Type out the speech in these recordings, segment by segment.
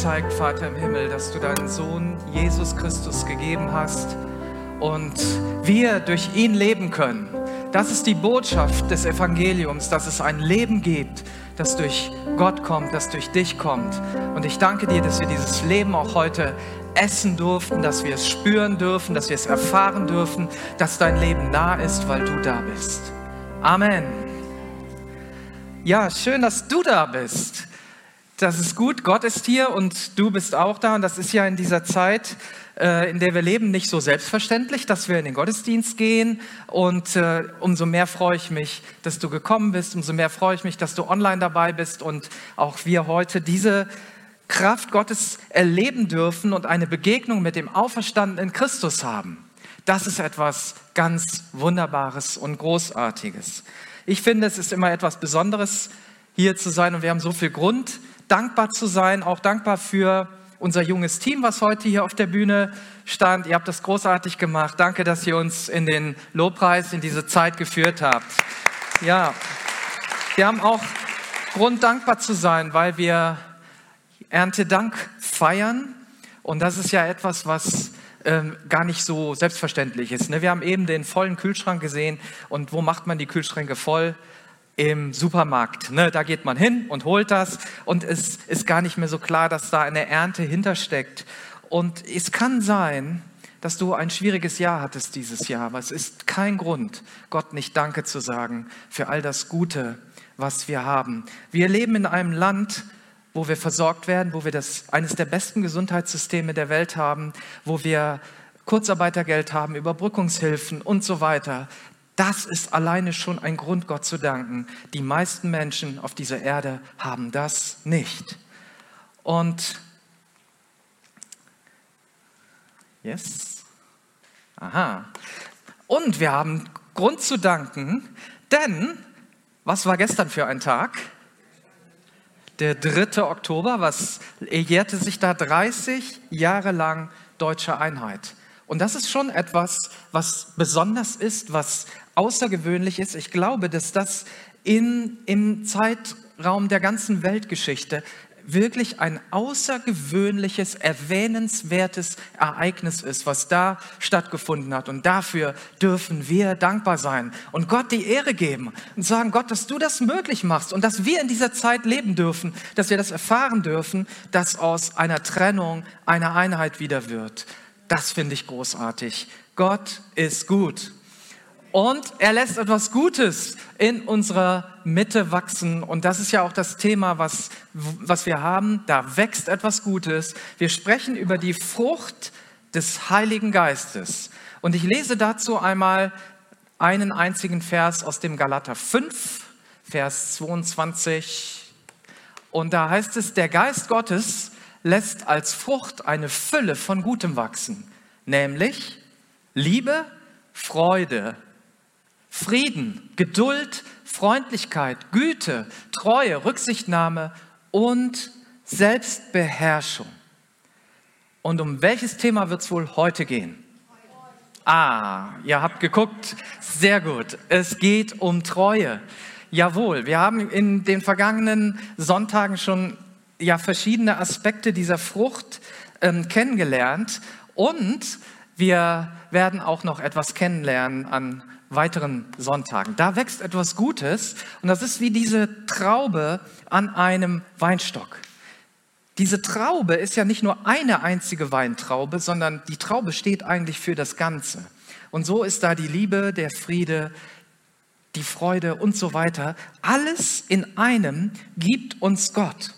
gezeigt, Vater im Himmel, dass du deinen Sohn Jesus Christus gegeben hast und wir durch ihn leben können. Das ist die Botschaft des Evangeliums, dass es ein Leben gibt, das durch Gott kommt, das durch dich kommt. Und ich danke dir, dass wir dieses Leben auch heute essen durften, dass wir es spüren dürfen, dass wir es erfahren dürfen, dass dein Leben nah ist, weil du da bist. Amen. Ja, schön, dass du da bist. Das ist gut, Gott ist hier und du bist auch da. Und das ist ja in dieser Zeit, äh, in der wir leben, nicht so selbstverständlich, dass wir in den Gottesdienst gehen. Und äh, umso mehr freue ich mich, dass du gekommen bist. Umso mehr freue ich mich, dass du online dabei bist und auch wir heute diese Kraft Gottes erleben dürfen und eine Begegnung mit dem auferstandenen Christus haben. Das ist etwas ganz Wunderbares und Großartiges. Ich finde, es ist immer etwas Besonderes, hier zu sein und wir haben so viel Grund, dankbar zu sein, auch dankbar für unser junges Team, was heute hier auf der Bühne stand. Ihr habt das großartig gemacht. Danke, dass ihr uns in den Lobpreis, in diese Zeit geführt habt. Ja, wir haben auch Grund, dankbar zu sein, weil wir Erntedank feiern. Und das ist ja etwas, was ähm, gar nicht so selbstverständlich ist. Ne? Wir haben eben den vollen Kühlschrank gesehen. Und wo macht man die Kühlschränke voll? Im Supermarkt. Ne, da geht man hin und holt das und es ist gar nicht mehr so klar, dass da eine Ernte hintersteckt. Und es kann sein, dass du ein schwieriges Jahr hattest dieses Jahr, aber es ist kein Grund, Gott nicht Danke zu sagen für all das Gute, was wir haben. Wir leben in einem Land, wo wir versorgt werden, wo wir das, eines der besten Gesundheitssysteme der Welt haben, wo wir Kurzarbeitergeld haben, Überbrückungshilfen und so weiter. Das ist alleine schon ein Grund, Gott zu danken. Die meisten Menschen auf dieser Erde haben das nicht. Und yes, aha. Und wir haben Grund zu danken, denn was war gestern für ein Tag? Der 3. Oktober, was jährte sich da 30 Jahre lang deutsche Einheit. Und das ist schon etwas, was besonders ist, was außergewöhnlich ist. Ich glaube, dass das in, im Zeitraum der ganzen Weltgeschichte wirklich ein außergewöhnliches, erwähnenswertes Ereignis ist, was da stattgefunden hat. Und dafür dürfen wir dankbar sein und Gott die Ehre geben und sagen, Gott, dass du das möglich machst und dass wir in dieser Zeit leben dürfen, dass wir das erfahren dürfen, dass aus einer Trennung eine Einheit wieder wird. Das finde ich großartig. Gott ist gut. Und er lässt etwas Gutes in unserer Mitte wachsen. Und das ist ja auch das Thema, was, was wir haben. Da wächst etwas Gutes. Wir sprechen über die Frucht des Heiligen Geistes. Und ich lese dazu einmal einen einzigen Vers aus dem Galater 5, Vers 22. Und da heißt es, der Geist Gottes lässt als Frucht eine Fülle von Gutem wachsen, nämlich Liebe, Freude, Frieden, Geduld, Freundlichkeit, Güte, Treue, Rücksichtnahme und Selbstbeherrschung. Und um welches Thema wird es wohl heute gehen? Ah, ihr habt geguckt. Sehr gut. Es geht um Treue. Jawohl, wir haben in den vergangenen Sonntagen schon ja verschiedene Aspekte dieser Frucht ähm, kennengelernt und wir werden auch noch etwas kennenlernen an weiteren Sonntagen. Da wächst etwas Gutes und das ist wie diese Traube an einem Weinstock. Diese Traube ist ja nicht nur eine einzige Weintraube, sondern die Traube steht eigentlich für das Ganze. Und so ist da die Liebe, der Friede, die Freude und so weiter. Alles in einem gibt uns Gott.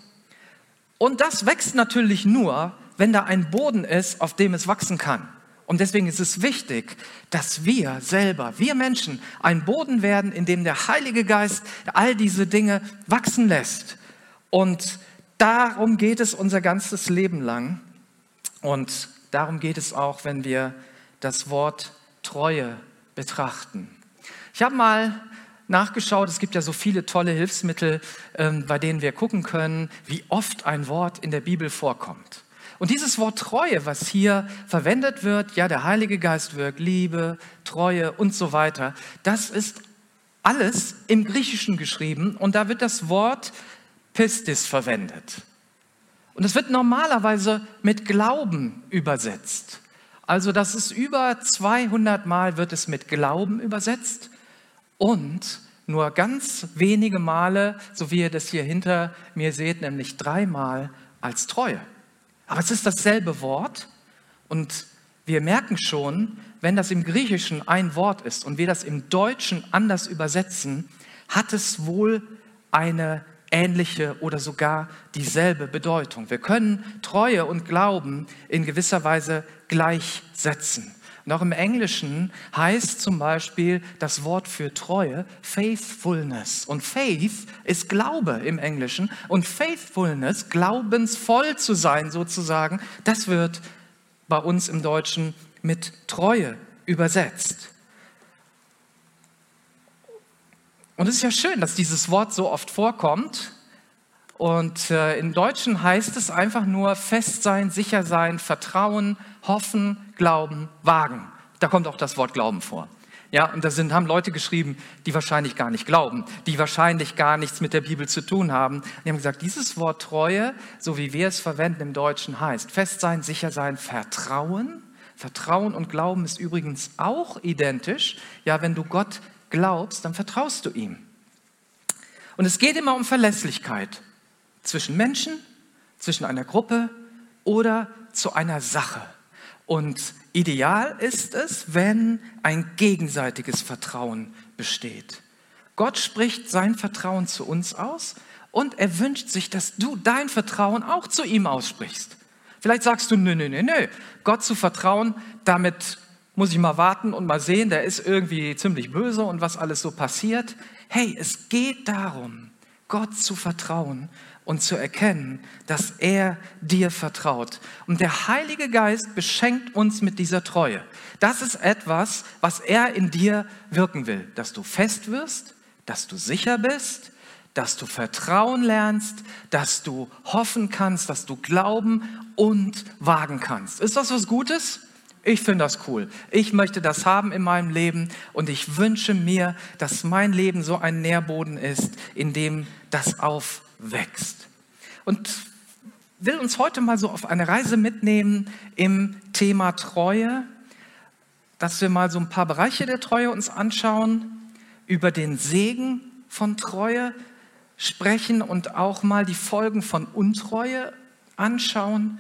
Und das wächst natürlich nur, wenn da ein Boden ist, auf dem es wachsen kann. Und deswegen ist es wichtig, dass wir selber, wir Menschen, ein Boden werden, in dem der Heilige Geist all diese Dinge wachsen lässt. Und darum geht es unser ganzes Leben lang. Und darum geht es auch, wenn wir das Wort Treue betrachten. Ich habe mal nachgeschaut. Es gibt ja so viele tolle Hilfsmittel, ähm, bei denen wir gucken können, wie oft ein Wort in der Bibel vorkommt. Und dieses Wort Treue, was hier verwendet wird, ja, der Heilige Geist wirkt, Liebe, Treue und so weiter, das ist alles im Griechischen geschrieben und da wird das Wort Pistis verwendet. Und es wird normalerweise mit Glauben übersetzt. Also das ist über 200 Mal wird es mit Glauben übersetzt und nur ganz wenige Male, so wie ihr das hier hinter mir seht, nämlich dreimal als Treue. Aber es ist dasselbe Wort und wir merken schon, wenn das im Griechischen ein Wort ist und wir das im Deutschen anders übersetzen, hat es wohl eine ähnliche oder sogar dieselbe Bedeutung. Wir können Treue und Glauben in gewisser Weise gleichsetzen. Und auch im Englischen heißt zum Beispiel das Wort für Treue Faithfulness. Und Faith ist Glaube im Englischen. Und Faithfulness, glaubensvoll zu sein sozusagen, das wird bei uns im Deutschen mit Treue übersetzt. Und es ist ja schön, dass dieses Wort so oft vorkommt. Und äh, im Deutschen heißt es einfach nur fest sein, sicher sein, vertrauen, hoffen, glauben, wagen. Da kommt auch das Wort Glauben vor. Ja, und da sind, haben Leute geschrieben, die wahrscheinlich gar nicht glauben, die wahrscheinlich gar nichts mit der Bibel zu tun haben. Die haben gesagt, dieses Wort Treue, so wie wir es verwenden im Deutschen, heißt fest sein, sicher sein, vertrauen. Vertrauen und Glauben ist übrigens auch identisch. Ja, wenn du Gott glaubst, dann vertraust du ihm. Und es geht immer um Verlässlichkeit zwischen Menschen, zwischen einer Gruppe oder zu einer Sache. Und ideal ist es, wenn ein gegenseitiges Vertrauen besteht. Gott spricht sein Vertrauen zu uns aus und er wünscht sich, dass du dein Vertrauen auch zu ihm aussprichst. Vielleicht sagst du, nö, nö, nö, nö, Gott zu vertrauen, damit muss ich mal warten und mal sehen, der ist irgendwie ziemlich böse und was alles so passiert. Hey, es geht darum, Gott zu vertrauen und zu erkennen, dass er dir vertraut. Und der Heilige Geist beschenkt uns mit dieser Treue. Das ist etwas, was er in dir wirken will, dass du fest wirst, dass du sicher bist, dass du Vertrauen lernst, dass du hoffen kannst, dass du glauben und wagen kannst. Ist das was Gutes? Ich finde das cool. Ich möchte das haben in meinem Leben und ich wünsche mir, dass mein Leben so ein Nährboden ist, in dem das aufwächst. Und will uns heute mal so auf eine Reise mitnehmen im Thema Treue, dass wir mal so ein paar Bereiche der Treue uns anschauen, über den Segen von Treue sprechen und auch mal die Folgen von Untreue anschauen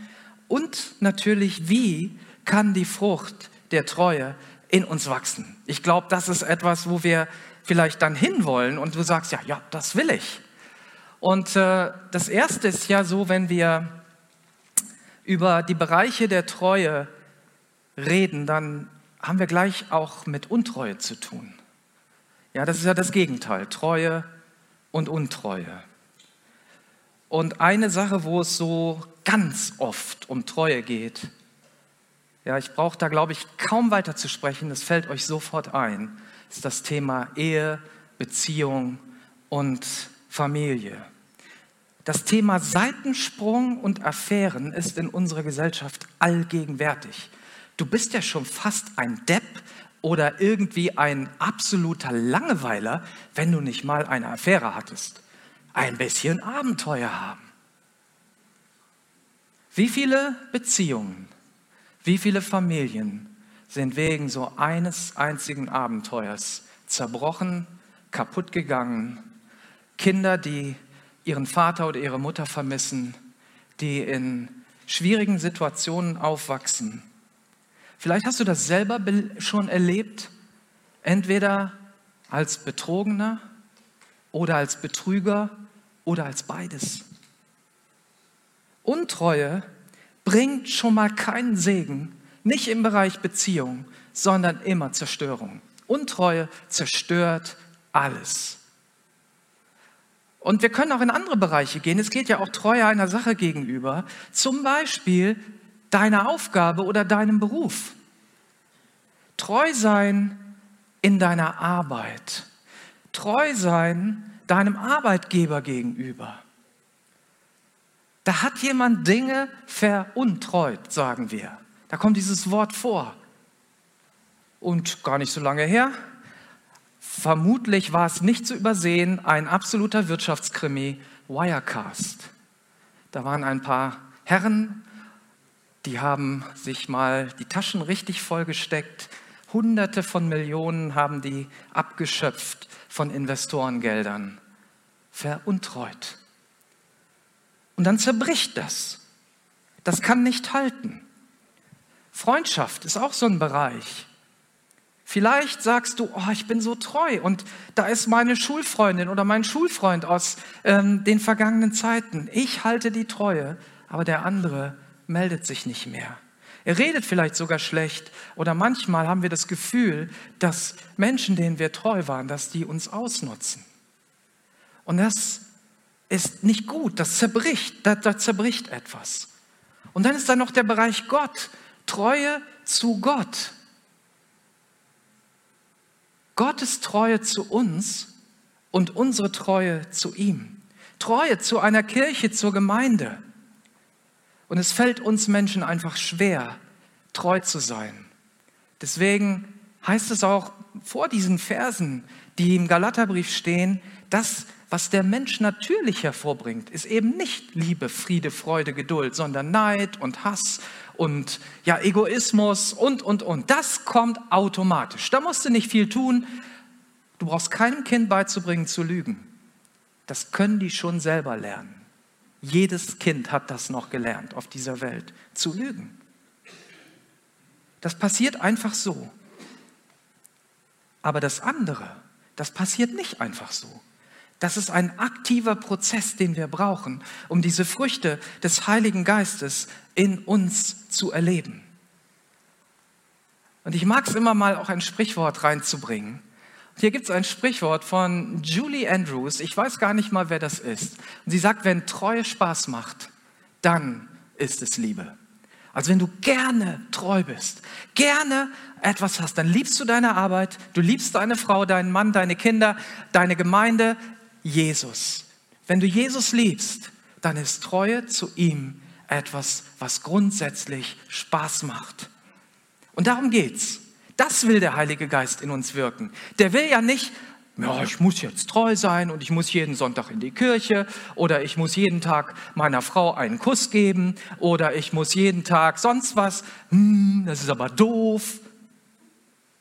und natürlich, wie kann die Frucht der Treue in uns wachsen. Ich glaube, das ist etwas, wo wir vielleicht dann hinwollen und du sagst, ja, ja, das will ich. Und äh, das Erste ist ja so, wenn wir über die Bereiche der Treue reden, dann haben wir gleich auch mit Untreue zu tun. Ja, das ist ja das Gegenteil, Treue und Untreue. Und eine Sache, wo es so ganz oft um Treue geht, ja, ich brauche da, glaube ich, kaum weiter zu sprechen, das fällt euch sofort ein, ist das Thema Ehe, Beziehung und Familie. Das Thema Seitensprung und Affären ist in unserer Gesellschaft allgegenwärtig. Du bist ja schon fast ein Depp oder irgendwie ein absoluter Langeweiler, wenn du nicht mal eine Affäre hattest. Ein bisschen Abenteuer haben. Wie viele Beziehungen wie viele Familien sind wegen so eines einzigen Abenteuers zerbrochen, kaputt gegangen? Kinder, die ihren Vater oder ihre Mutter vermissen, die in schwierigen Situationen aufwachsen. Vielleicht hast du das selber schon erlebt, entweder als Betrogener oder als Betrüger oder als beides. Untreue bringt schon mal keinen Segen, nicht im Bereich Beziehung, sondern immer Zerstörung. Untreue zerstört alles. Und wir können auch in andere Bereiche gehen. Es geht ja auch Treue einer Sache gegenüber, zum Beispiel deiner Aufgabe oder deinem Beruf. Treu sein in deiner Arbeit. Treu sein deinem Arbeitgeber gegenüber. Da hat jemand Dinge veruntreut, sagen wir. Da kommt dieses Wort vor. Und gar nicht so lange her, vermutlich war es nicht zu übersehen, ein absoluter Wirtschaftskrimi, Wirecast. Da waren ein paar Herren, die haben sich mal die Taschen richtig vollgesteckt. Hunderte von Millionen haben die abgeschöpft von Investorengeldern. Veruntreut. Und dann zerbricht das. Das kann nicht halten. Freundschaft ist auch so ein Bereich. Vielleicht sagst du, oh, ich bin so treu und da ist meine Schulfreundin oder mein Schulfreund aus ähm, den vergangenen Zeiten. Ich halte die Treue, aber der andere meldet sich nicht mehr. Er redet vielleicht sogar schlecht oder manchmal haben wir das Gefühl, dass Menschen, denen wir treu waren, dass die uns ausnutzen. Und das ist nicht gut, das zerbricht, da, da zerbricht etwas. Und dann ist da noch der Bereich Gott, Treue zu Gott. Gottes Treue zu uns und unsere Treue zu ihm. Treue zu einer Kirche, zur Gemeinde. Und es fällt uns Menschen einfach schwer, treu zu sein. Deswegen heißt es auch vor diesen Versen, die im Galaterbrief stehen, das, was der Mensch natürlich hervorbringt, ist eben nicht Liebe, Friede, Freude, Geduld, sondern Neid und Hass und ja, Egoismus und, und, und. Das kommt automatisch. Da musst du nicht viel tun. Du brauchst keinem Kind beizubringen zu lügen. Das können die schon selber lernen. Jedes Kind hat das noch gelernt auf dieser Welt, zu lügen. Das passiert einfach so. Aber das andere, das passiert nicht einfach so. Das ist ein aktiver Prozess, den wir brauchen, um diese Früchte des Heiligen Geistes in uns zu erleben. Und ich mag es immer mal auch ein Sprichwort reinzubringen. Hier gibt es ein Sprichwort von Julie Andrews. Ich weiß gar nicht mal, wer das ist. Und sie sagt, wenn Treue Spaß macht, dann ist es Liebe. Also wenn du gerne treu bist, gerne etwas hast, dann liebst du deine Arbeit, du liebst deine Frau, deinen Mann, deine Kinder, deine Gemeinde, Jesus. Wenn du Jesus liebst, dann ist Treue zu ihm etwas, was grundsätzlich Spaß macht. Und darum geht's. Das will der Heilige Geist in uns wirken. Der will ja nicht, ja, ich muss jetzt treu sein und ich muss jeden Sonntag in die Kirche oder ich muss jeden Tag meiner Frau einen Kuss geben oder ich muss jeden Tag sonst was. Hm, das ist aber doof.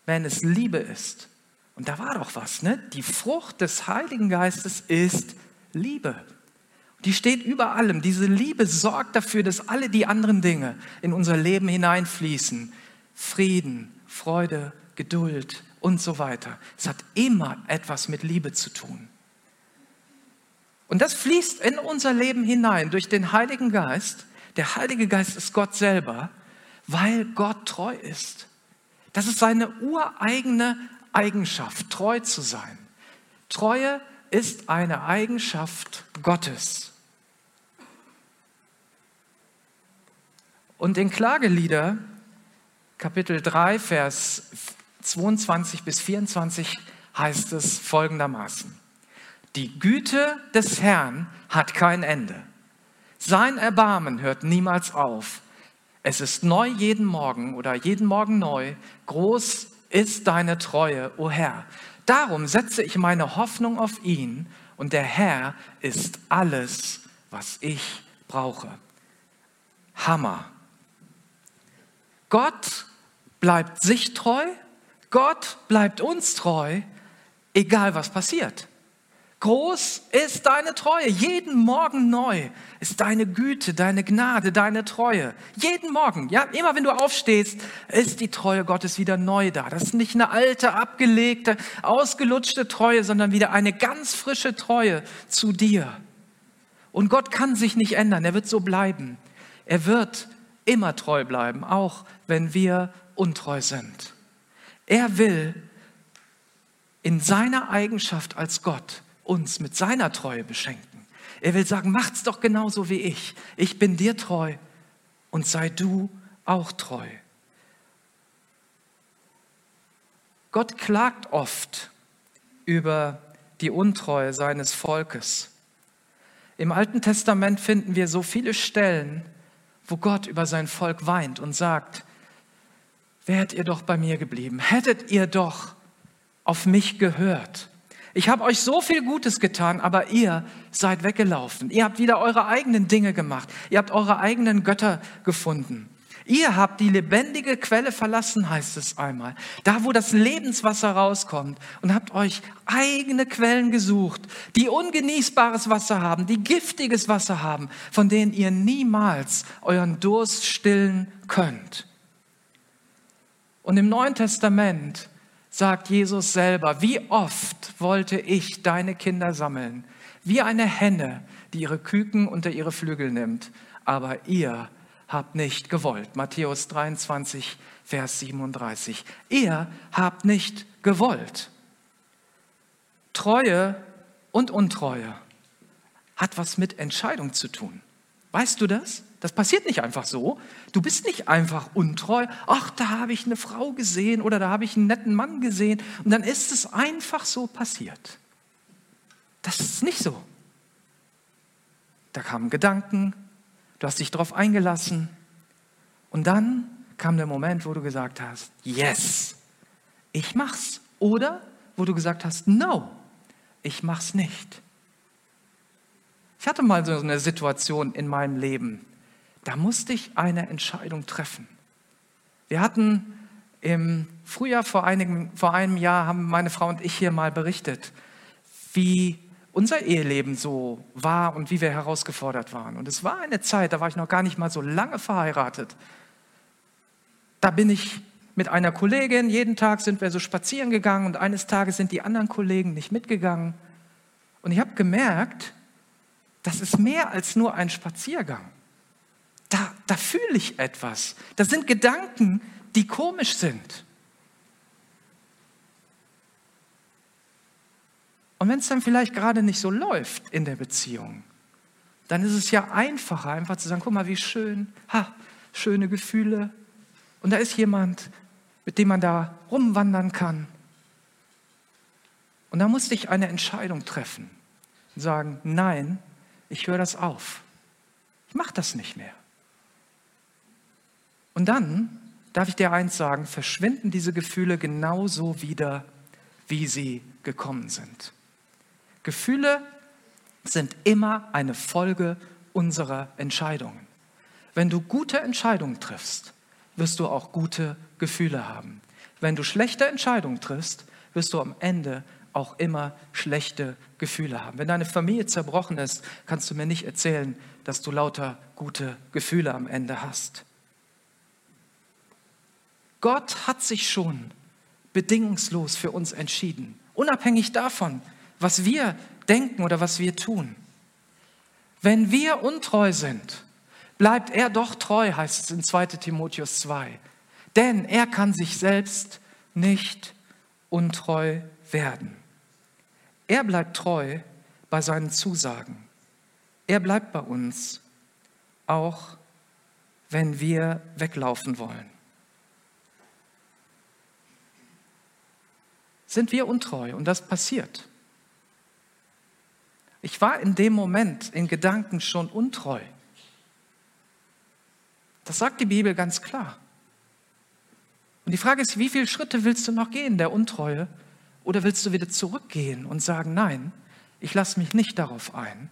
Wenn es Liebe ist, und da war doch was, ne? Die Frucht des Heiligen Geistes ist Liebe. Die steht über allem. Diese Liebe sorgt dafür, dass alle die anderen Dinge in unser Leben hineinfließen. Frieden, Freude, Geduld und so weiter. Es hat immer etwas mit Liebe zu tun. Und das fließt in unser Leben hinein durch den Heiligen Geist. Der Heilige Geist ist Gott selber, weil Gott treu ist. Das ist seine ureigene Eigenschaft, treu zu sein. Treue ist eine Eigenschaft Gottes. Und in Klagelieder, Kapitel 3, Vers 22 bis 24 heißt es folgendermaßen. Die Güte des Herrn hat kein Ende. Sein Erbarmen hört niemals auf. Es ist neu jeden Morgen oder jeden Morgen neu. Groß ist deine Treue, o Herr. Darum setze ich meine Hoffnung auf ihn und der Herr ist alles, was ich brauche. Hammer. Gott bleibt sich treu, Gott bleibt uns treu, egal was passiert. Groß ist deine Treue. Jeden Morgen neu ist deine Güte, deine Gnade, deine Treue. Jeden Morgen, ja, immer wenn du aufstehst, ist die Treue Gottes wieder neu da. Das ist nicht eine alte, abgelegte, ausgelutschte Treue, sondern wieder eine ganz frische Treue zu dir. Und Gott kann sich nicht ändern. Er wird so bleiben. Er wird immer treu bleiben, auch wenn wir untreu sind. Er will in seiner Eigenschaft als Gott uns mit seiner Treue beschenken. Er will sagen, macht's doch genauso wie ich. Ich bin dir treu und sei du auch treu. Gott klagt oft über die Untreue seines Volkes. Im Alten Testament finden wir so viele Stellen, wo Gott über sein Volk weint und sagt, wärt ihr doch bei mir geblieben, hättet ihr doch auf mich gehört, Ich habe euch so viel Gutes getan, aber ihr seid weggelaufen. Ihr habt wieder eure eigenen Dinge gemacht. Ihr habt eure eigenen Götter gefunden. Ihr habt die lebendige Quelle verlassen, heißt es einmal. Da, wo das Lebenswasser rauskommt und habt euch eigene Quellen gesucht, die ungenießbares Wasser haben, die giftiges Wasser haben, von denen ihr niemals euren Durst stillen könnt. Und im Neuen Testament sagt Jesus selber, wie oft wollte ich deine Kinder sammeln, wie eine Henne, die ihre Küken unter ihre Flügel nimmt, aber ihr habt nicht gewollt. Matthäus 23, Vers 37. Ihr habt nicht gewollt. Treue und Untreue hat was mit Entscheidung zu tun. Weißt du das? Das passiert nicht einfach so. Du bist nicht einfach untreu. Ach, da habe ich eine Frau gesehen oder da habe ich einen netten Mann gesehen und dann ist es einfach so passiert. Das ist nicht so. Da kamen Gedanken, du hast dich darauf eingelassen und dann kam der Moment, wo du gesagt hast, yes, ich mach's. Oder wo du gesagt hast, no, ich mach's nicht. Ich hatte mal so eine Situation in meinem Leben, da musste ich eine Entscheidung treffen. Wir hatten im Frühjahr vor, einigen, vor einem Jahr, haben meine Frau und ich hier mal berichtet, wie unser Eheleben so war und wie wir herausgefordert waren. Und es war eine Zeit, da war ich noch gar nicht mal so lange verheiratet. Da bin ich mit einer Kollegin, jeden Tag sind wir so spazieren gegangen und eines Tages sind die anderen Kollegen nicht mitgegangen. Und ich habe gemerkt, das ist mehr als nur ein Spaziergang. Da, da fühle ich etwas. Das sind Gedanken, die komisch sind. Und wenn es dann vielleicht gerade nicht so läuft in der Beziehung, dann ist es ja einfacher, einfach zu sagen, guck mal, wie schön, ha, schöne Gefühle. Und da ist jemand, mit dem man da rumwandern kann. Und da musste ich eine Entscheidung treffen und sagen, nein, ich höre das auf. Ich mache das nicht mehr. Und dann darf ich dir eins sagen, verschwinden diese Gefühle genauso wieder, wie sie gekommen sind. Gefühle sind immer eine Folge unserer Entscheidungen. Wenn du gute Entscheidungen triffst, wirst du auch gute Gefühle haben. Wenn du schlechte Entscheidungen triffst, wirst du am Ende auch immer schlechte Gefühle haben. Wenn deine Familie zerbrochen ist, kannst du mir nicht erzählen, dass du lauter gute Gefühle am Ende hast. Gott hat sich schon bedingungslos für uns entschieden, unabhängig davon, was wir denken oder was wir tun. Wenn wir untreu sind, bleibt er doch treu, heißt es in 2 Timotheus 2. Denn er kann sich selbst nicht untreu werden. Er bleibt treu bei seinen Zusagen. Er bleibt bei uns, auch wenn wir weglaufen wollen. Sind wir untreu und das passiert, ich war in dem Moment in Gedanken schon untreu. Das sagt die Bibel ganz klar. Und die Frage ist, wie viele Schritte willst du noch gehen, der Untreue? Oder willst du wieder zurückgehen und sagen, nein, ich lasse mich nicht darauf ein,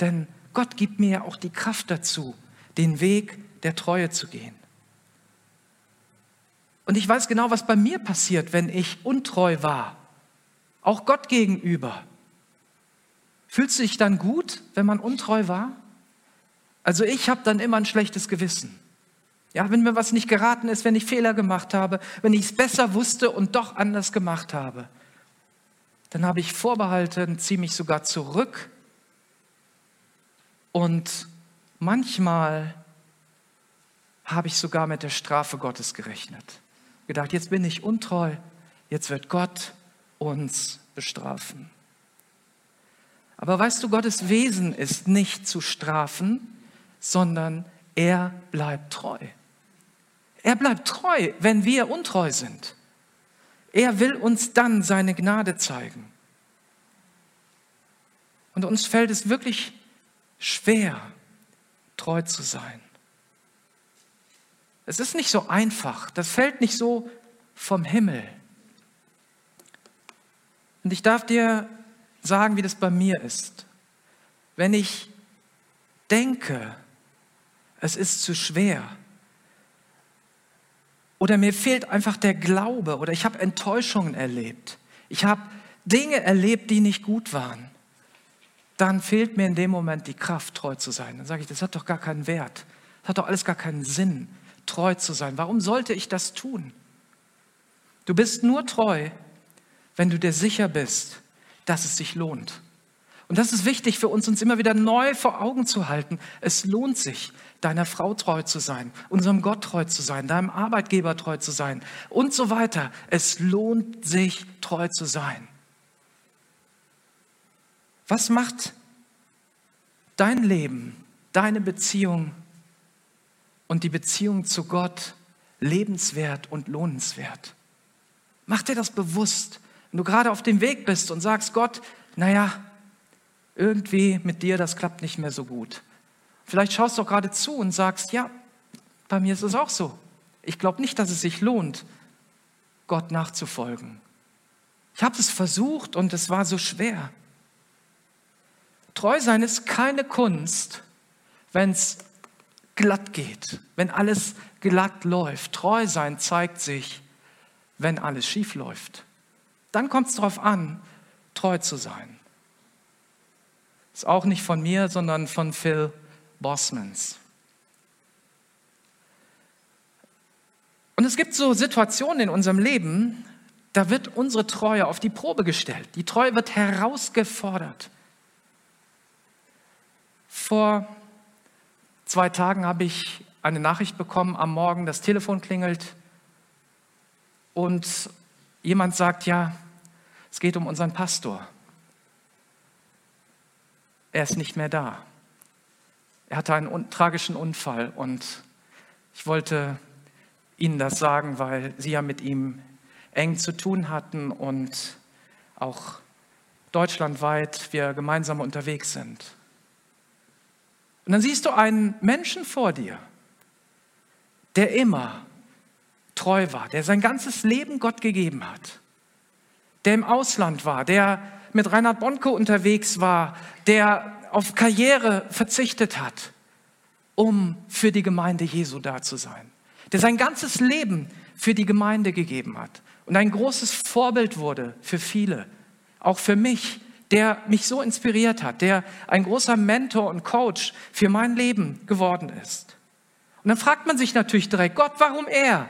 denn Gott gibt mir ja auch die Kraft dazu, den Weg der Treue zu gehen. Und ich weiß genau, was bei mir passiert, wenn ich untreu war, auch Gott gegenüber. Fühlst du dich dann gut, wenn man untreu war? Also ich habe dann immer ein schlechtes Gewissen. Ja, wenn mir was nicht geraten ist, wenn ich Fehler gemacht habe, wenn ich es besser wusste und doch anders gemacht habe, dann habe ich Vorbehalte, ziehe mich sogar zurück. Und manchmal habe ich sogar mit der Strafe Gottes gerechnet. Gedacht, jetzt bin ich untreu, jetzt wird Gott uns bestrafen. Aber weißt du, Gottes Wesen ist nicht zu strafen, sondern er bleibt treu. Er bleibt treu, wenn wir untreu sind. Er will uns dann seine Gnade zeigen. Und uns fällt es wirklich schwer, treu zu sein. Es ist nicht so einfach, das fällt nicht so vom Himmel. Und ich darf dir sagen, wie das bei mir ist. Wenn ich denke, es ist zu schwer, oder mir fehlt einfach der Glaube, oder ich habe Enttäuschungen erlebt, ich habe Dinge erlebt, die nicht gut waren, dann fehlt mir in dem Moment die Kraft, treu zu sein. Dann sage ich, das hat doch gar keinen Wert. Das hat doch alles gar keinen Sinn, treu zu sein. Warum sollte ich das tun? Du bist nur treu, wenn du dir sicher bist, dass es sich lohnt. Und das ist wichtig für uns, uns immer wieder neu vor Augen zu halten. Es lohnt sich, deiner Frau treu zu sein, unserem Gott treu zu sein, deinem Arbeitgeber treu zu sein und so weiter. Es lohnt sich, treu zu sein. Was macht dein Leben, deine Beziehung und die Beziehung zu Gott lebenswert und lohnenswert? Mach dir das bewusst, wenn du gerade auf dem Weg bist und sagst, Gott, naja, irgendwie mit dir, das klappt nicht mehr so gut. Vielleicht schaust du auch gerade zu und sagst, ja, bei mir ist es auch so. Ich glaube nicht, dass es sich lohnt, Gott nachzufolgen. Ich habe es versucht und es war so schwer. Treu sein ist keine Kunst, wenn es glatt geht, wenn alles glatt läuft. Treu sein zeigt sich, wenn alles schief läuft. Dann kommt es darauf an, treu zu sein. Ist auch nicht von mir, sondern von Phil Bosmans. Und es gibt so Situationen in unserem Leben, da wird unsere Treue auf die Probe gestellt. Die Treue wird herausgefordert. Vor zwei Tagen habe ich eine Nachricht bekommen am Morgen, das Telefon klingelt und jemand sagt, ja, es geht um unseren Pastor. Er ist nicht mehr da. Er hatte einen tragischen Unfall und ich wollte Ihnen das sagen, weil Sie ja mit ihm eng zu tun hatten und auch deutschlandweit wir gemeinsam unterwegs sind. Und dann siehst du einen Menschen vor dir, der immer treu war, der sein ganzes Leben Gott gegeben hat, der im Ausland war, der mit Reinhard Bonke unterwegs war, der auf Karriere verzichtet hat, um für die Gemeinde Jesu da zu sein, der sein ganzes Leben für die Gemeinde gegeben hat und ein großes Vorbild wurde für viele, auch für mich, der mich so inspiriert hat, der ein großer Mentor und Coach für mein Leben geworden ist. Und dann fragt man sich natürlich direkt, Gott, warum er?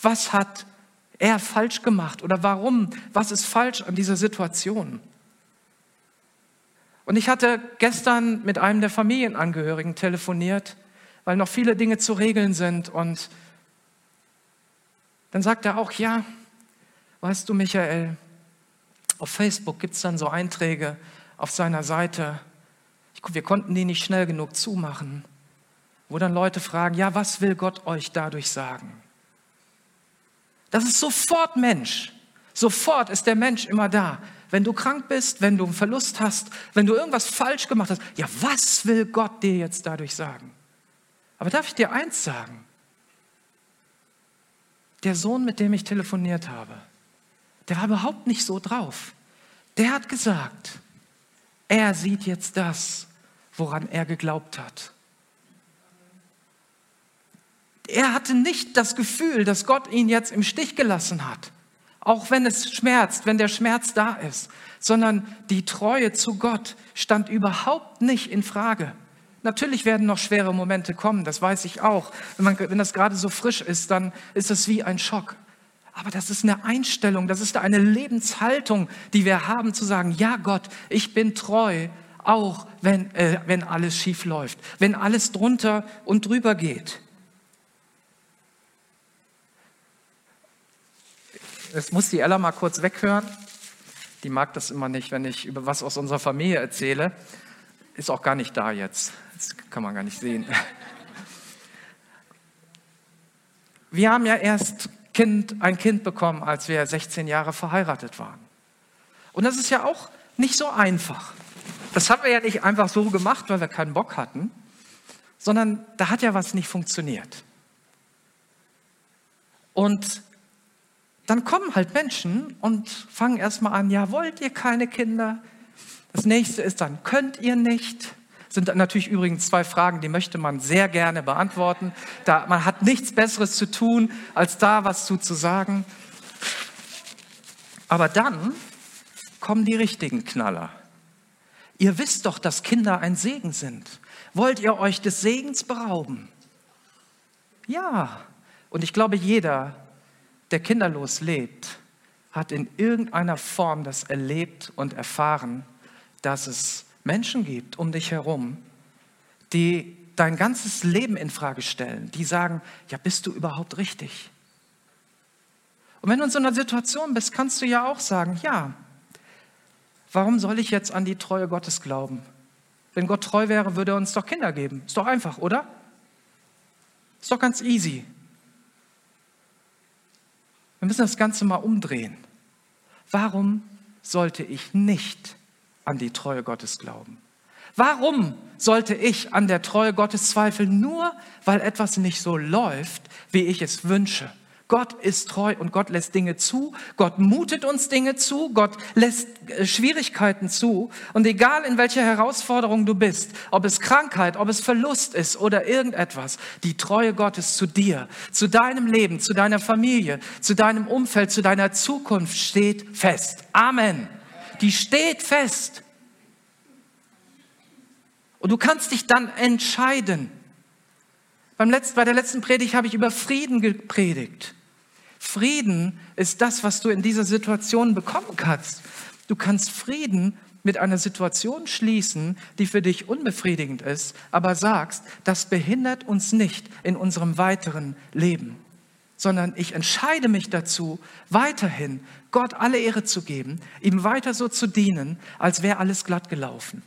Was hat er falsch gemacht oder warum? Was ist falsch an dieser Situation? Und ich hatte gestern mit einem der Familienangehörigen telefoniert, weil noch viele Dinge zu regeln sind. Und dann sagt er auch, ja, weißt du, Michael, auf Facebook gibt es dann so Einträge auf seiner Seite. Ich, wir konnten die nicht schnell genug zumachen, wo dann Leute fragen, ja, was will Gott euch dadurch sagen? Das ist sofort Mensch. Sofort ist der Mensch immer da. Wenn du krank bist, wenn du einen Verlust hast, wenn du irgendwas falsch gemacht hast, ja, was will Gott dir jetzt dadurch sagen? Aber darf ich dir eins sagen? Der Sohn, mit dem ich telefoniert habe, der war überhaupt nicht so drauf. Der hat gesagt, er sieht jetzt das, woran er geglaubt hat. Er hatte nicht das Gefühl, dass Gott ihn jetzt im Stich gelassen hat, auch wenn es schmerzt, wenn der Schmerz da ist, sondern die Treue zu Gott stand überhaupt nicht in Frage. Natürlich werden noch schwere Momente kommen, das weiß ich auch. Wenn, man, wenn das gerade so frisch ist, dann ist es wie ein Schock. Aber das ist eine Einstellung, das ist eine Lebenshaltung, die wir haben, zu sagen, ja Gott, ich bin treu, auch wenn, äh, wenn alles schief läuft, wenn alles drunter und drüber geht. Jetzt muss die Ella mal kurz weghören. Die mag das immer nicht, wenn ich über was aus unserer Familie erzähle. Ist auch gar nicht da jetzt. Das kann man gar nicht sehen. Wir haben ja erst kind, ein Kind bekommen, als wir 16 Jahre verheiratet waren. Und das ist ja auch nicht so einfach. Das haben wir ja nicht einfach so gemacht, weil wir keinen Bock hatten, sondern da hat ja was nicht funktioniert. Und dann kommen halt Menschen und fangen erstmal an, ja, wollt ihr keine Kinder? Das nächste ist dann, könnt ihr nicht? Sind natürlich übrigens zwei Fragen, die möchte man sehr gerne beantworten. Da, man hat nichts Besseres zu tun, als da was zu, zu sagen. Aber dann kommen die richtigen Knaller. Ihr wisst doch, dass Kinder ein Segen sind. Wollt ihr euch des Segens berauben? Ja. Und ich glaube, jeder, der kinderlos lebt, hat in irgendeiner Form das erlebt und erfahren, dass es Menschen gibt um dich herum, die dein ganzes Leben in Frage stellen, die sagen, ja, bist du überhaupt richtig? Und wenn du in so einer Situation bist, kannst du ja auch sagen, ja, warum soll ich jetzt an die Treue Gottes glauben? Wenn Gott treu wäre, würde er uns doch Kinder geben. Ist doch einfach, oder? Ist doch ganz easy. Wir müssen das Ganze mal umdrehen. Warum sollte ich nicht an die Treue Gottes glauben? Warum sollte ich an der Treue Gottes zweifeln, nur weil etwas nicht so läuft, wie ich es wünsche? Gott ist treu und Gott lässt Dinge zu. Gott mutet uns Dinge zu. Gott lässt äh, Schwierigkeiten zu. Und egal in welcher Herausforderung du bist, ob es Krankheit, ob es Verlust ist oder irgendetwas, die Treue Gottes zu dir, zu deinem Leben, zu deiner Familie, zu deinem Umfeld, zu deiner Zukunft steht fest. Amen die steht fest. Und du kannst dich dann entscheiden. Beim letzten, bei der letzten Predigt habe ich über Frieden gepredigt. Frieden ist das, was du in dieser Situation bekommen kannst. Du kannst Frieden mit einer Situation schließen, die für dich unbefriedigend ist, aber sagst, das behindert uns nicht in unserem weiteren Leben sondern ich entscheide mich dazu, weiterhin Gott alle Ehre zu geben, ihm weiter so zu dienen, als wäre alles glatt gelaufen.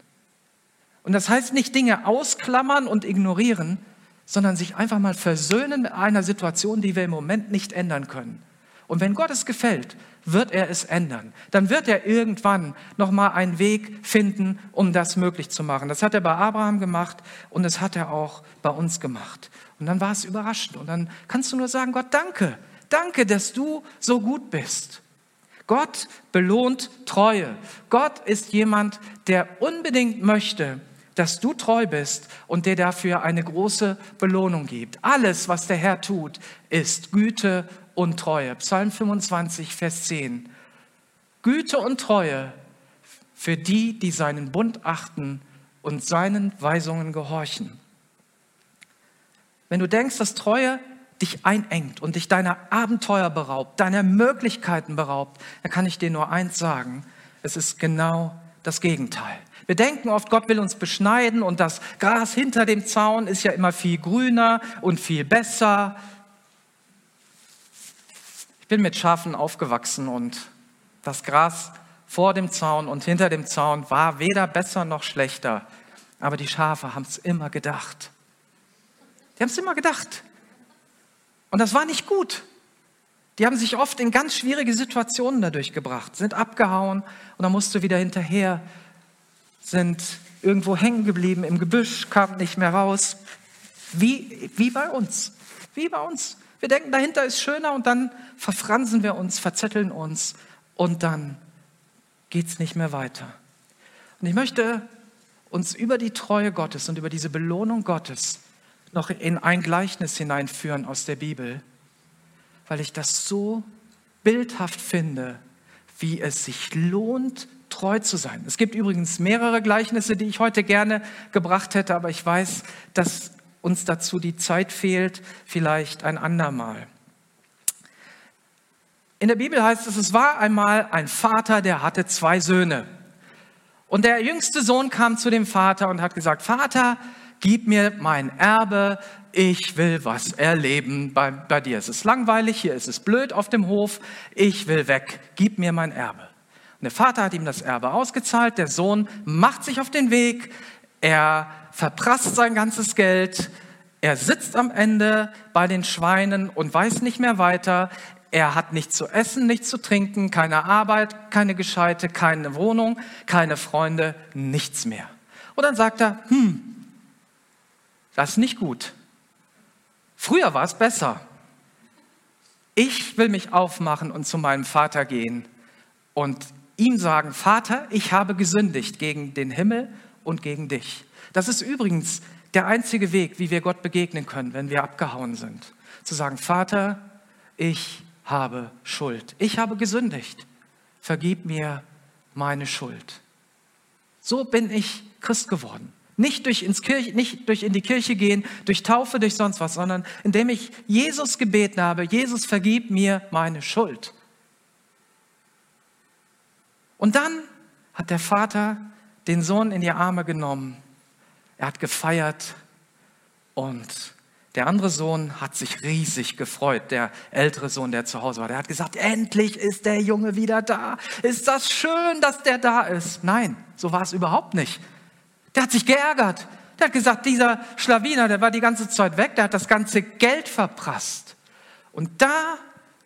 Und das heißt nicht Dinge ausklammern und ignorieren, sondern sich einfach mal versöhnen mit einer Situation, die wir im Moment nicht ändern können. Und wenn Gott es gefällt, wird er es ändern. Dann wird er irgendwann nochmal einen Weg finden, um das möglich zu machen. Das hat er bei Abraham gemacht und das hat er auch bei uns gemacht. Und dann war es überraschend. Und dann kannst du nur sagen, Gott, danke. Danke, dass du so gut bist. Gott belohnt Treue. Gott ist jemand, der unbedingt möchte, dass du treu bist und der dafür eine große Belohnung gibt. Alles, was der Herr tut, ist Güte und Treue. Psalm 25, Vers 10. Güte und Treue für die, die seinen Bund achten und seinen Weisungen gehorchen. Wenn du denkst, dass Treue dich einengt und dich deiner Abenteuer beraubt, deiner Möglichkeiten beraubt, dann kann ich dir nur eins sagen. Es ist genau das Gegenteil. Wir denken oft, Gott will uns beschneiden und das Gras hinter dem Zaun ist ja immer viel grüner und viel besser. Ich bin mit Schafen aufgewachsen und das Gras vor dem Zaun und hinter dem Zaun war weder besser noch schlechter. Aber die Schafe haben es immer gedacht. Die haben es immer gedacht. Und das war nicht gut. Die haben sich oft in ganz schwierige Situationen dadurch gebracht, sind abgehauen und dann musst du wieder hinterher, sind irgendwo hängen geblieben im Gebüsch, kamen nicht mehr raus. Wie, wie bei uns. Wie bei uns. Wir denken, dahinter ist schöner und dann verfransen wir uns, verzetteln uns und dann geht es nicht mehr weiter. Und ich möchte uns über die Treue Gottes und über diese Belohnung Gottes noch in ein Gleichnis hineinführen aus der Bibel, weil ich das so bildhaft finde, wie es sich lohnt, treu zu sein. Es gibt übrigens mehrere Gleichnisse, die ich heute gerne gebracht hätte, aber ich weiß, dass uns dazu die Zeit fehlt, vielleicht ein andermal. In der Bibel heißt es, es war einmal ein Vater, der hatte zwei Söhne. Und der jüngste Sohn kam zu dem Vater und hat gesagt, Vater, gib mir mein Erbe, ich will was erleben bei, bei dir. Es ist langweilig, hier ist es blöd auf dem Hof, ich will weg, gib mir mein Erbe. Und der Vater hat ihm das Erbe ausgezahlt, der Sohn macht sich auf den Weg, er verprasst sein ganzes Geld, er sitzt am Ende bei den Schweinen und weiß nicht mehr weiter. Er hat nichts zu essen, nichts zu trinken, keine Arbeit, keine Gescheite, keine Wohnung, keine Freunde, nichts mehr. Und dann sagt er, hm, das ist nicht gut. Früher war es besser. Ich will mich aufmachen und zu meinem Vater gehen und ihm sagen, Vater, ich habe gesündigt gegen den Himmel und gegen dich. Das ist übrigens der einzige Weg, wie wir Gott begegnen können, wenn wir abgehauen sind. Zu sagen, Vater, ich habe Schuld. Ich habe gesündigt. Vergib mir meine Schuld. So bin ich Christ geworden. Nicht durch, ins Kirche, nicht durch in die Kirche gehen, durch Taufe, durch sonst was, sondern indem ich Jesus gebeten habe, Jesus vergib mir meine Schuld. Und dann hat der Vater den Sohn in die Arme genommen. Er hat gefeiert und der andere Sohn hat sich riesig gefreut, der ältere Sohn, der zu Hause war. Der hat gesagt, endlich ist der Junge wieder da. Ist das schön, dass der da ist? Nein, so war es überhaupt nicht. Der hat sich geärgert. Der hat gesagt, dieser Schlawiner, der war die ganze Zeit weg, der hat das ganze Geld verprasst. Und da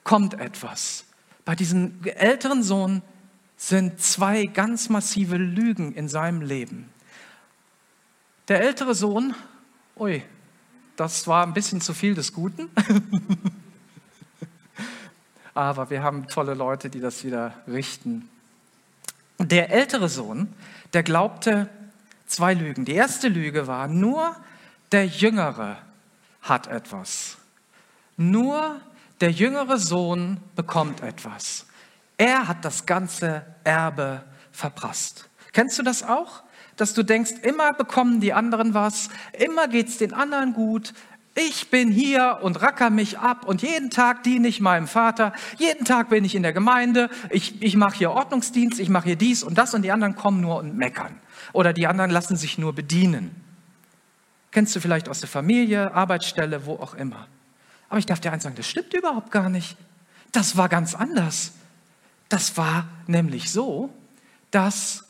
kommt etwas. Bei diesem älteren Sohn sind zwei ganz massive Lügen in seinem Leben. Der ältere Sohn, ui, das war ein bisschen zu viel des Guten. Aber wir haben tolle Leute, die das wieder richten. Der ältere Sohn, der glaubte, zwei Lügen. Die erste Lüge war, nur der Jüngere hat etwas. Nur der jüngere Sohn bekommt etwas. Er hat das ganze Erbe verprasst. Kennst du das auch? Dass du denkst, immer bekommen die anderen was, immer geht es den anderen gut, ich bin hier und racker mich ab und jeden Tag diene ich meinem Vater, jeden Tag bin ich in der Gemeinde, ich, ich mache hier Ordnungsdienst, ich mache hier dies und das und die anderen kommen nur und meckern. Oder die anderen lassen sich nur bedienen. Kennst du vielleicht aus der Familie, Arbeitsstelle, wo auch immer. Aber ich darf dir eins sagen, das stimmt überhaupt gar nicht. Das war ganz anders. Das war nämlich so, dass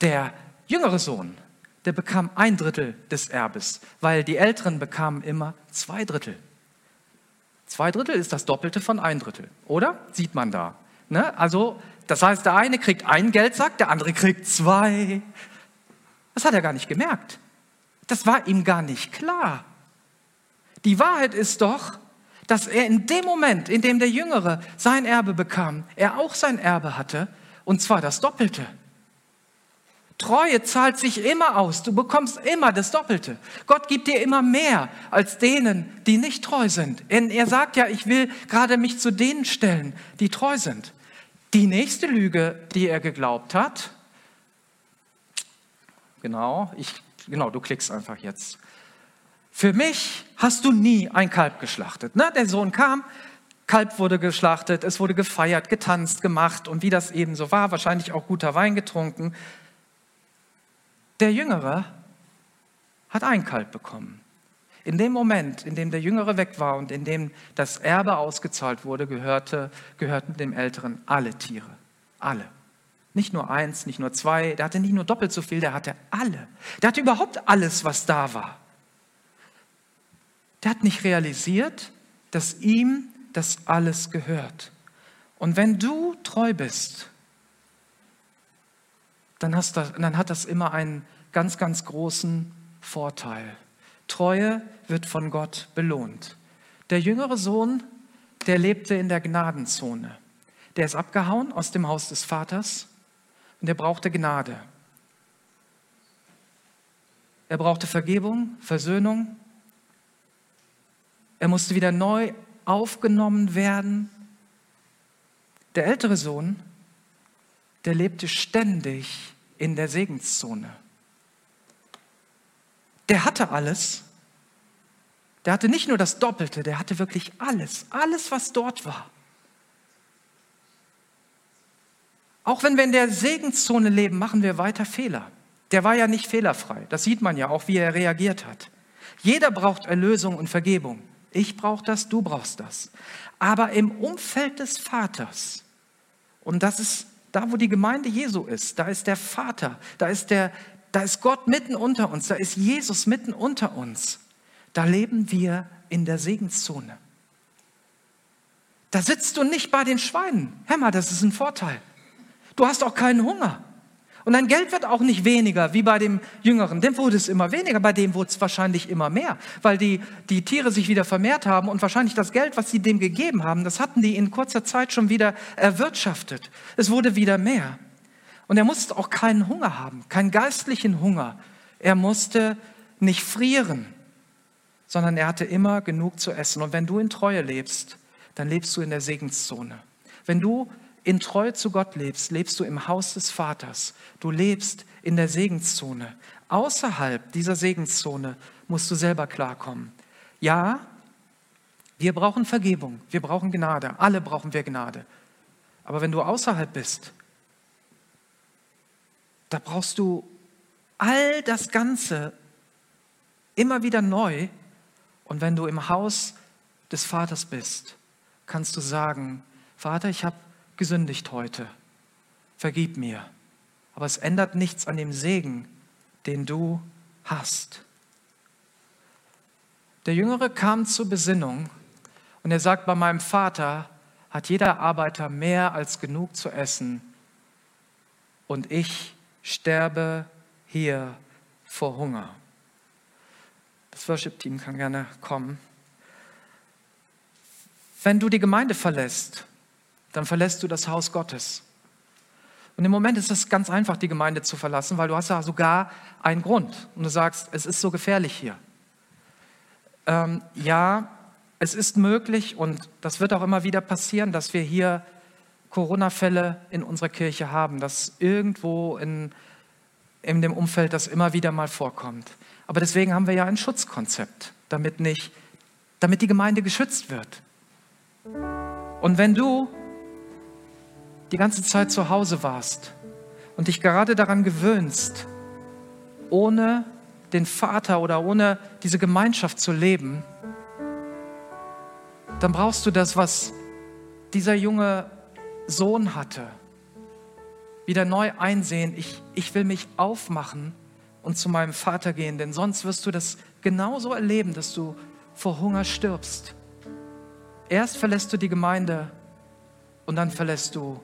der jüngere Sohn, der bekam ein Drittel des Erbes, weil die Älteren bekamen immer zwei Drittel. Zwei Drittel ist das Doppelte von ein Drittel, oder? Sieht man da. Ne? Also, das heißt, der eine kriegt einen Geldsack, der andere kriegt zwei. Das hat er gar nicht gemerkt. Das war ihm gar nicht klar. Die Wahrheit ist doch, dass er in dem Moment, in dem der Jüngere sein Erbe bekam, er auch sein Erbe hatte, und zwar das Doppelte. Treue zahlt sich immer aus. Du bekommst immer das Doppelte. Gott gibt dir immer mehr als denen, die nicht treu sind. Er sagt ja, ich will gerade mich zu denen stellen, die treu sind. Die nächste Lüge, die er geglaubt hat, Genau, ich, genau, du klickst einfach jetzt. Für mich hast du nie ein Kalb geschlachtet. Ne? Der Sohn kam, Kalb wurde geschlachtet, es wurde gefeiert, getanzt, gemacht und wie das eben so war, wahrscheinlich auch guter Wein getrunken. Der Jüngere hat ein Kalb bekommen. In dem Moment, in dem der Jüngere weg war und in dem das Erbe ausgezahlt wurde, gehörte, gehörten dem Älteren alle Tiere. Alle. Nicht nur eins, nicht nur zwei, der hatte nicht nur doppelt so viel, der hatte alle. Der hatte überhaupt alles, was da war. Der hat nicht realisiert, dass ihm das alles gehört. Und wenn du treu bist, dann, hast das, dann hat das immer einen ganz, ganz großen Vorteil. Treue wird von Gott belohnt. Der jüngere Sohn, der lebte in der Gnadenzone. Der ist abgehauen aus dem Haus des Vaters und er brauchte Gnade. Er brauchte Vergebung, Versöhnung. Er musste wieder neu aufgenommen werden. Der ältere Sohn, der lebte ständig in der Segenszone. Der hatte alles. Der hatte nicht nur das Doppelte, der hatte wirklich alles, alles, was dort war. Auch wenn wir in der Segenszone leben, machen wir weiter Fehler. Der war ja nicht fehlerfrei. Das sieht man ja auch, wie er reagiert hat. Jeder braucht Erlösung und Vergebung. Ich brauche das, du brauchst das. Aber im Umfeld des Vaters, und das ist da, wo die Gemeinde Jesu ist, da ist der Vater, da ist, der, da ist Gott mitten unter uns, da ist Jesus mitten unter uns. Da leben wir in der Segenszone. Da sitzt du nicht bei den Schweinen. Hör mal, das ist ein Vorteil. Du hast auch keinen Hunger. Und dein Geld wird auch nicht weniger wie bei dem Jüngeren. Dem wurde es immer weniger, bei dem wurde es wahrscheinlich immer mehr, weil die, die Tiere sich wieder vermehrt haben und wahrscheinlich das Geld, was sie dem gegeben haben, das hatten die in kurzer Zeit schon wieder erwirtschaftet. Es wurde wieder mehr. Und er musste auch keinen Hunger haben, keinen geistlichen Hunger. Er musste nicht frieren, sondern er hatte immer genug zu essen. Und wenn du in Treue lebst, dann lebst du in der Segenszone. Wenn du in Treue zu Gott lebst, lebst du im Haus des Vaters. Du lebst in der Segenszone. Außerhalb dieser Segenszone musst du selber klarkommen. Ja, wir brauchen Vergebung, wir brauchen Gnade, alle brauchen wir Gnade. Aber wenn du außerhalb bist, da brauchst du all das Ganze immer wieder neu. Und wenn du im Haus des Vaters bist, kannst du sagen, Vater, ich habe gesündigt heute, vergib mir. Aber es ändert nichts an dem Segen, den du hast. Der Jüngere kam zur Besinnung und er sagt, bei meinem Vater hat jeder Arbeiter mehr als genug zu essen und ich sterbe hier vor Hunger. Das Worship-Team kann gerne kommen. Wenn du die Gemeinde verlässt, dann verlässt du das Haus Gottes. Und im Moment ist es ganz einfach, die Gemeinde zu verlassen, weil du hast ja sogar einen Grund. Und du sagst, es ist so gefährlich hier. Ähm, ja, es ist möglich und das wird auch immer wieder passieren, dass wir hier Corona-Fälle in unserer Kirche haben, dass irgendwo in, in dem Umfeld das immer wieder mal vorkommt. Aber deswegen haben wir ja ein Schutzkonzept, damit, nicht, damit die Gemeinde geschützt wird. Und wenn du die ganze Zeit zu Hause warst und dich gerade daran gewöhnst, ohne den Vater oder ohne diese Gemeinschaft zu leben, dann brauchst du das, was dieser junge Sohn hatte, wieder neu einsehen. Ich, ich will mich aufmachen und zu meinem Vater gehen, denn sonst wirst du das genauso erleben, dass du vor Hunger stirbst. Erst verlässt du die Gemeinde und dann verlässt du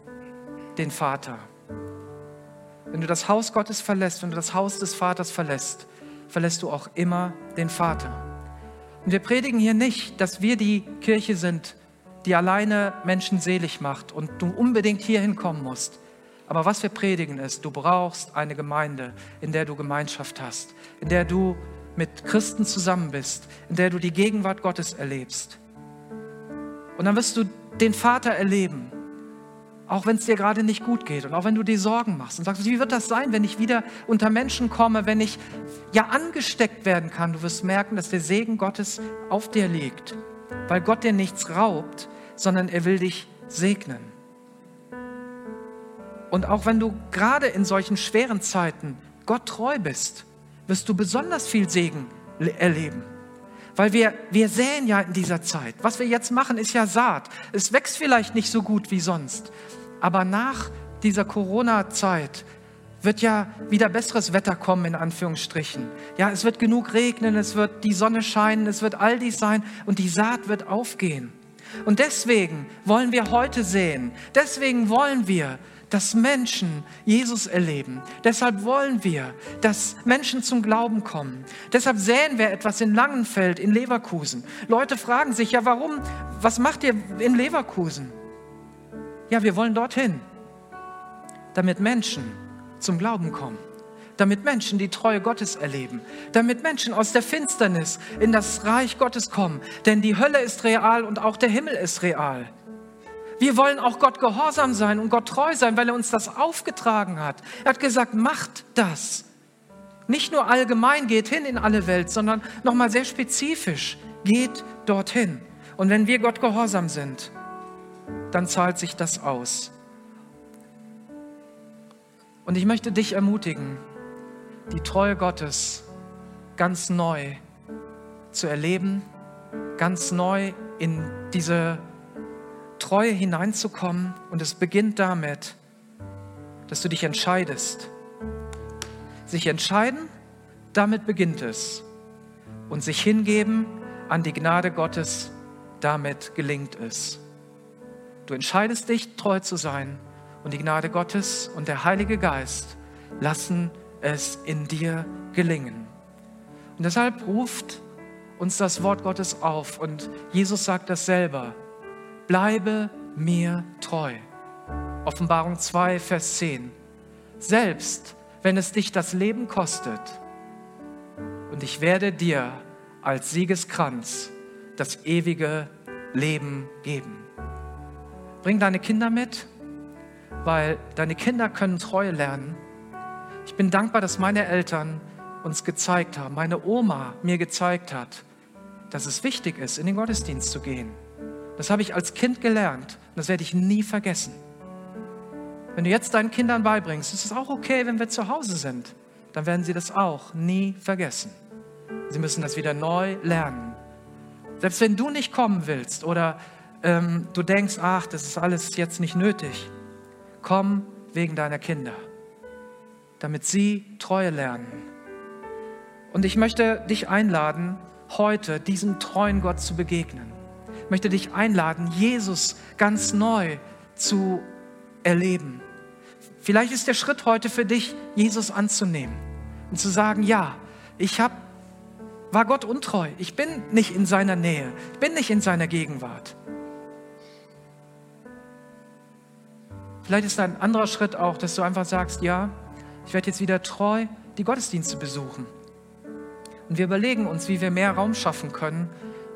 den Vater. Wenn du das Haus Gottes verlässt, wenn du das Haus des Vaters verlässt, verlässt du auch immer den Vater. Und wir predigen hier nicht, dass wir die Kirche sind, die alleine Menschen selig macht und du unbedingt hierhin kommen musst. Aber was wir predigen ist, du brauchst eine Gemeinde, in der du Gemeinschaft hast, in der du mit Christen zusammen bist, in der du die Gegenwart Gottes erlebst. Und dann wirst du den Vater erleben, auch wenn es dir gerade nicht gut geht und auch wenn du dir Sorgen machst und sagst, wie wird das sein, wenn ich wieder unter Menschen komme, wenn ich ja angesteckt werden kann. Du wirst merken, dass der Segen Gottes auf dir liegt, weil Gott dir nichts raubt, sondern er will dich segnen. Und auch wenn du gerade in solchen schweren Zeiten Gott treu bist, wirst du besonders viel Segen erleben. Weil wir, wir säen ja in dieser Zeit. Was wir jetzt machen, ist ja Saat. Es wächst vielleicht nicht so gut wie sonst. Aber nach dieser Corona-Zeit wird ja wieder besseres Wetter kommen, in Anführungsstrichen. Ja, es wird genug regnen, es wird die Sonne scheinen, es wird all dies sein und die Saat wird aufgehen. Und deswegen wollen wir heute sehen, deswegen wollen wir, dass Menschen Jesus erleben. Deshalb wollen wir, dass Menschen zum Glauben kommen. Deshalb säen wir etwas in Langenfeld, in Leverkusen. Leute fragen sich, ja, warum, was macht ihr in Leverkusen? Ja, wir wollen dorthin, damit Menschen zum Glauben kommen, damit Menschen die Treue Gottes erleben, damit Menschen aus der Finsternis in das Reich Gottes kommen. Denn die Hölle ist real und auch der Himmel ist real. Wir wollen auch Gott gehorsam sein und Gott treu sein, weil er uns das aufgetragen hat. Er hat gesagt, macht das. Nicht nur allgemein geht hin in alle Welt, sondern nochmal sehr spezifisch, geht dorthin. Und wenn wir Gott gehorsam sind, dann zahlt sich das aus. Und ich möchte dich ermutigen, die Treue Gottes ganz neu zu erleben, ganz neu in diese Treue hineinzukommen. Und es beginnt damit, dass du dich entscheidest. Sich entscheiden, damit beginnt es. Und sich hingeben an die Gnade Gottes, damit gelingt es. Du entscheidest dich, treu zu sein und die Gnade Gottes und der Heilige Geist lassen es in dir gelingen. Und deshalb ruft uns das Wort Gottes auf und Jesus sagt das selber. Bleibe mir treu. Offenbarung 2, Vers 10. Selbst wenn es dich das Leben kostet, und ich werde dir als Siegeskranz das ewige Leben geben. Bring deine Kinder mit, weil deine Kinder können Treue lernen. Ich bin dankbar, dass meine Eltern uns gezeigt haben, meine Oma mir gezeigt hat, dass es wichtig ist, in den Gottesdienst zu gehen. Das habe ich als Kind gelernt und das werde ich nie vergessen. Wenn du jetzt deinen Kindern beibringst, ist es auch okay, wenn wir zu Hause sind, dann werden sie das auch nie vergessen. Sie müssen das wieder neu lernen. Selbst wenn du nicht kommen willst oder ähm, du denkst, ach, das ist alles jetzt nicht nötig, komm wegen deiner Kinder, damit sie Treue lernen. Und ich möchte dich einladen, heute diesem treuen Gott zu begegnen. Ich möchte dich einladen, Jesus ganz neu zu erleben. Vielleicht ist der Schritt heute für dich, Jesus anzunehmen und zu sagen, ja, ich habe war Gott untreu. Ich bin nicht in seiner Nähe. Ich bin nicht in seiner Gegenwart. Vielleicht ist ein anderer Schritt auch, dass du einfach sagst, ja, ich werde jetzt wieder treu die Gottesdienste besuchen. Und wir überlegen uns, wie wir mehr Raum schaffen können.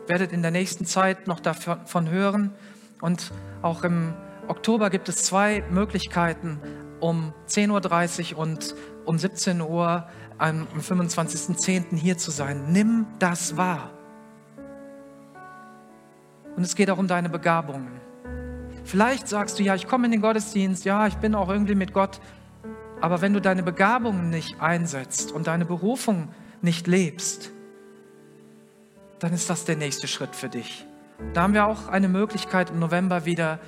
Werdet in der nächsten Zeit noch davon hören. Und auch im Oktober gibt es zwei Möglichkeiten, um 10.30 Uhr und um 17 Uhr am 25.10. hier zu sein. Nimm das wahr. Und es geht auch um deine Begabungen. Vielleicht sagst du, ja, ich komme in den Gottesdienst, ja, ich bin auch irgendwie mit Gott. Aber wenn du deine Begabungen nicht einsetzt und deine Berufung nicht lebst, dann ist das der nächste Schritt für dich. Da haben wir auch eine Möglichkeit im November wieder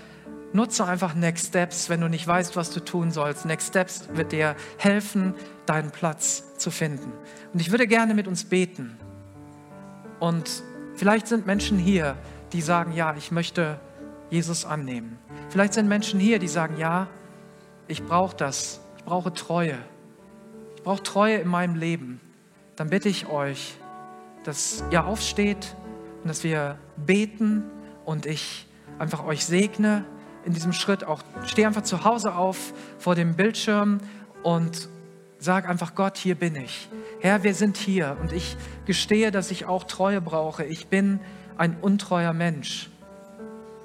Nutze einfach Next Steps, wenn du nicht weißt, was du tun sollst. Next Steps wird dir helfen, deinen Platz zu finden. Und ich würde gerne mit uns beten. Und vielleicht sind Menschen hier, die sagen, ja, ich möchte Jesus annehmen. Vielleicht sind Menschen hier, die sagen, ja, ich brauche das. Ich brauche Treue. Ich brauche Treue in meinem Leben. Dann bitte ich euch, dass ihr aufsteht und dass wir beten und ich einfach euch segne in diesem Schritt auch, steh einfach zu Hause auf vor dem Bildschirm und sag einfach, Gott, hier bin ich. Herr, wir sind hier und ich gestehe, dass ich auch Treue brauche. Ich bin ein untreuer Mensch.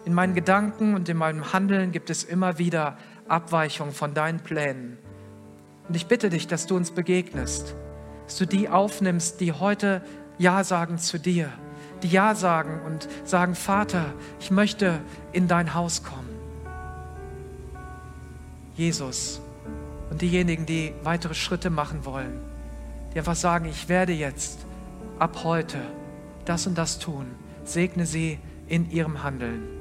In meinen Gedanken und in meinem Handeln gibt es immer wieder Abweichungen von deinen Plänen. Und ich bitte dich, dass du uns begegnest, dass du die aufnimmst, die heute Ja sagen zu dir, die Ja sagen und sagen, Vater, ich möchte in dein Haus kommen. Jesus und diejenigen, die weitere Schritte machen wollen, die einfach sagen, ich werde jetzt ab heute das und das tun. Segne sie in ihrem Handeln.